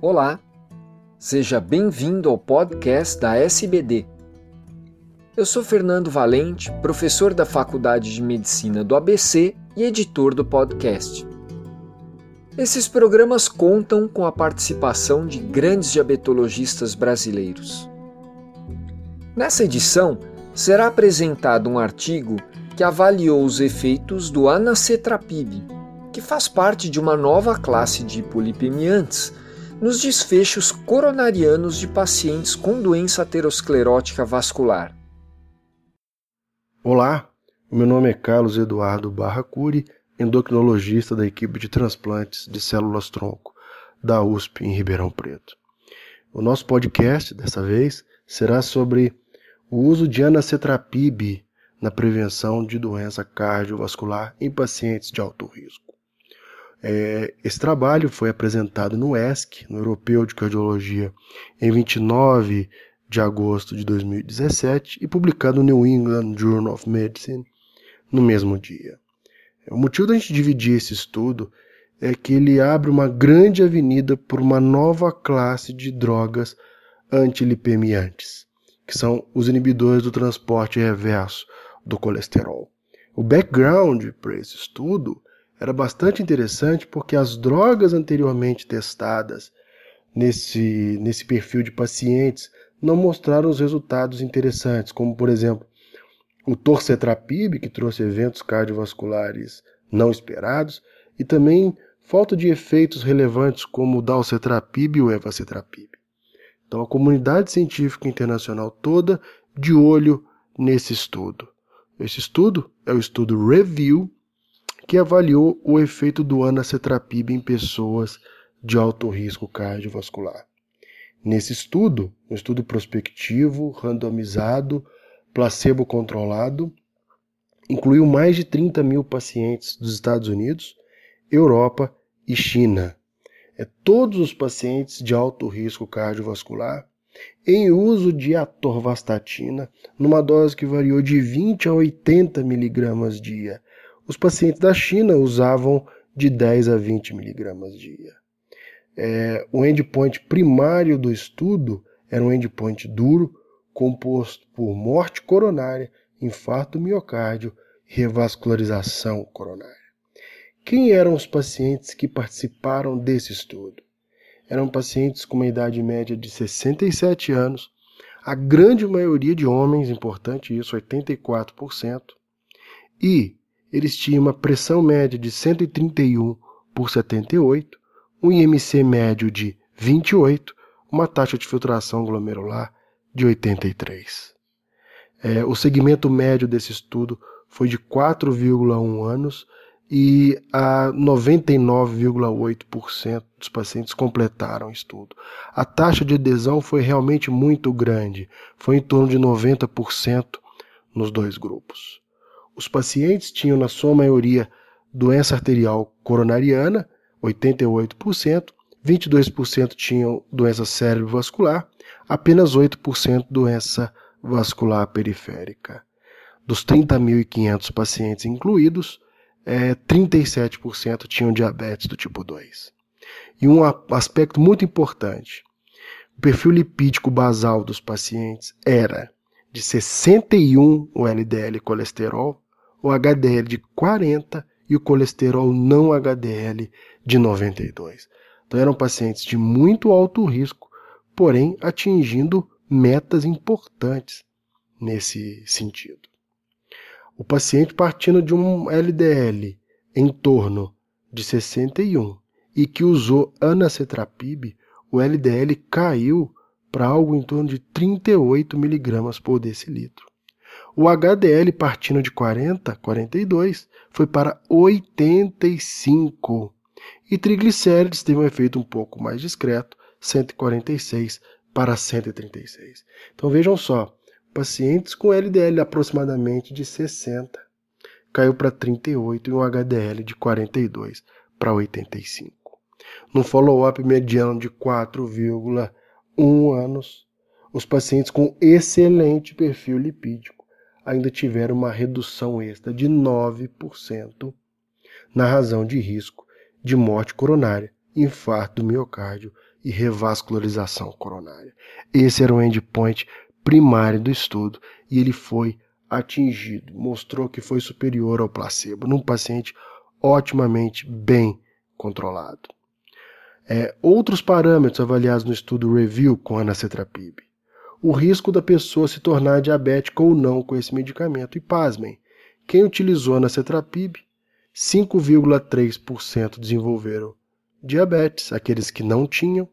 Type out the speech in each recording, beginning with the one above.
Olá, seja bem-vindo ao podcast da SBD. Eu sou Fernando Valente, professor da Faculdade de Medicina do ABC e editor do podcast. Esses programas contam com a participação de grandes diabetologistas brasileiros. Nessa edição, será apresentado um artigo que avaliou os efeitos do anacetrapib, que faz parte de uma nova classe de hipolipemiantes nos desfechos coronarianos de pacientes com doença aterosclerótica vascular. Olá, meu nome é Carlos Eduardo Barra Curi, endocrinologista da equipe de transplantes de células-tronco da USP em Ribeirão Preto. O nosso podcast, dessa vez, será sobre o uso de anacetrapib na prevenção de doença cardiovascular em pacientes de alto risco. É, esse trabalho foi apresentado no ESC, no Europeu de Cardiologia, em 29 de agosto de 2017 e publicado no New England Journal of Medicine no mesmo dia. O motivo da gente dividir esse estudo é que ele abre uma grande avenida por uma nova classe de drogas antilipemiantes, que são os inibidores do transporte reverso do colesterol. O background para esse estudo era bastante interessante porque as drogas anteriormente testadas nesse, nesse perfil de pacientes não mostraram os resultados interessantes, como por exemplo o torcetrapib, que trouxe eventos cardiovasculares não esperados, e também falta de efeitos relevantes como o dalcetrapib e o evacetrapib. Então a comunidade científica internacional toda de olho nesse estudo. Esse estudo é o estudo Review que avaliou o efeito do anacetrapib em pessoas de alto risco cardiovascular. Nesse estudo, um estudo prospectivo, randomizado, placebo-controlado, incluiu mais de 30 mil pacientes dos Estados Unidos, Europa e China. É todos os pacientes de alto risco cardiovascular em uso de atorvastatina, numa dose que variou de 20 a 80 miligramas dia, os pacientes da China usavam de 10 a 20 miligramas dia. É, o endpoint primário do estudo era um endpoint duro, composto por morte coronária, infarto miocárdio e revascularização coronária. Quem eram os pacientes que participaram desse estudo? Eram pacientes com uma idade média de 67 anos, a grande maioria de homens, importante isso, 84%, e eles tinham uma pressão média de 131 por 78, um IMC médio de 28, uma taxa de filtração glomerular de 83. É, o segmento médio desse estudo foi de 4,1 anos e a 99,8% dos pacientes completaram o estudo. A taxa de adesão foi realmente muito grande, foi em torno de 90% nos dois grupos. Os pacientes tinham, na sua maioria, doença arterial coronariana, 88%, 22% tinham doença cerebrovascular, apenas 8% doença vascular periférica. Dos 30.500 pacientes incluídos, é, 37% tinham diabetes do tipo 2. E um aspecto muito importante: o perfil lipídico basal dos pacientes era de 61 o LDL colesterol o HDL de 40 e o colesterol não HDL de 92. Então eram pacientes de muito alto risco, porém atingindo metas importantes nesse sentido. O paciente partindo de um LDL em torno de 61 e que usou anacetrapib, o LDL caiu para algo em torno de 38 miligramas por decilitro. O HDL partindo de 40, 42, foi para 85. E triglicérides teve um efeito um pouco mais discreto, 146 para 136. Então vejam só, pacientes com LDL aproximadamente de 60 caiu para 38 e um HDL de 42 para 85. No follow-up mediano de 4,1 anos, os pacientes com excelente perfil lipídico ainda tiveram uma redução extra de 9% na razão de risco de morte coronária, infarto do miocárdio e revascularização coronária. Esse era o endpoint primário do estudo e ele foi atingido, mostrou que foi superior ao placebo num paciente otimamente bem controlado. É, outros parâmetros avaliados no estudo Review com anacetrapib. O risco da pessoa se tornar diabética ou não com esse medicamento. E pasmem, quem utilizou anacetrapib, 5,3% desenvolveram diabetes, aqueles que não tinham,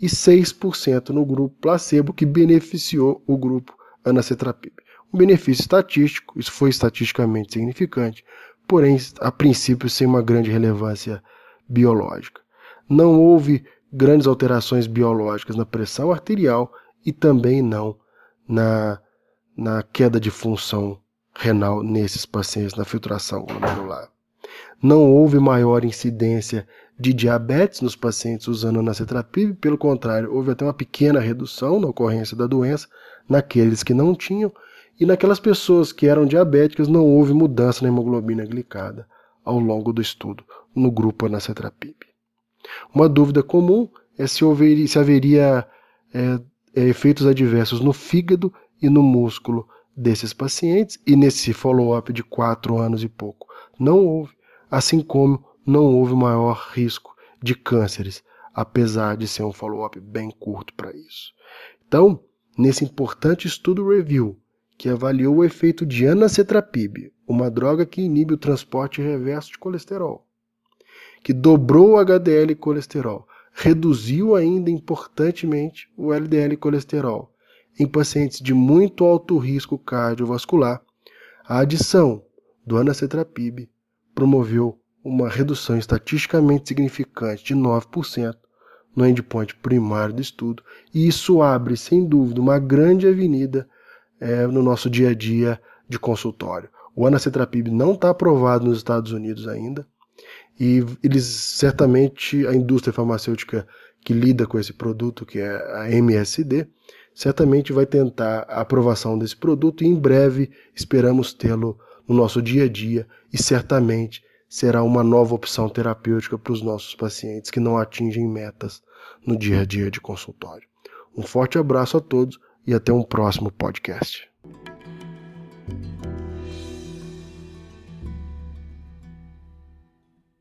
e 6% no grupo placebo, que beneficiou o grupo anacetrapib. Um benefício estatístico, isso foi estatisticamente significante, porém, a princípio, sem uma grande relevância biológica. Não houve grandes alterações biológicas na pressão arterial e também não na, na queda de função renal nesses pacientes, na filtração glomerular. Não houve maior incidência de diabetes nos pacientes usando anacetrapib, pelo contrário, houve até uma pequena redução na ocorrência da doença naqueles que não tinham, e naquelas pessoas que eram diabéticas não houve mudança na hemoglobina glicada ao longo do estudo no grupo anacetrapib. Uma dúvida comum é se, houver, se haveria é, efeitos adversos no fígado e no músculo desses pacientes, e nesse follow-up de quatro anos e pouco não houve, assim como não houve maior risco de cânceres, apesar de ser um follow-up bem curto para isso. Então, nesse importante estudo review, que avaliou o efeito de anacetrapib, uma droga que inibe o transporte reverso de colesterol, que dobrou o HDL colesterol, reduziu ainda importantemente o LDL colesterol em pacientes de muito alto risco cardiovascular, a adição do anacetrapib promoveu uma redução estatisticamente significante de 9% no endpoint primário do estudo, e isso abre, sem dúvida, uma grande avenida é, no nosso dia a dia de consultório. O anacetrapib não está aprovado nos Estados Unidos ainda, e eles certamente, a indústria farmacêutica que lida com esse produto, que é a MSD, certamente vai tentar a aprovação desse produto e em breve esperamos tê-lo no nosso dia a dia e certamente será uma nova opção terapêutica para os nossos pacientes que não atingem metas no dia a dia de consultório. Um forte abraço a todos e até um próximo podcast.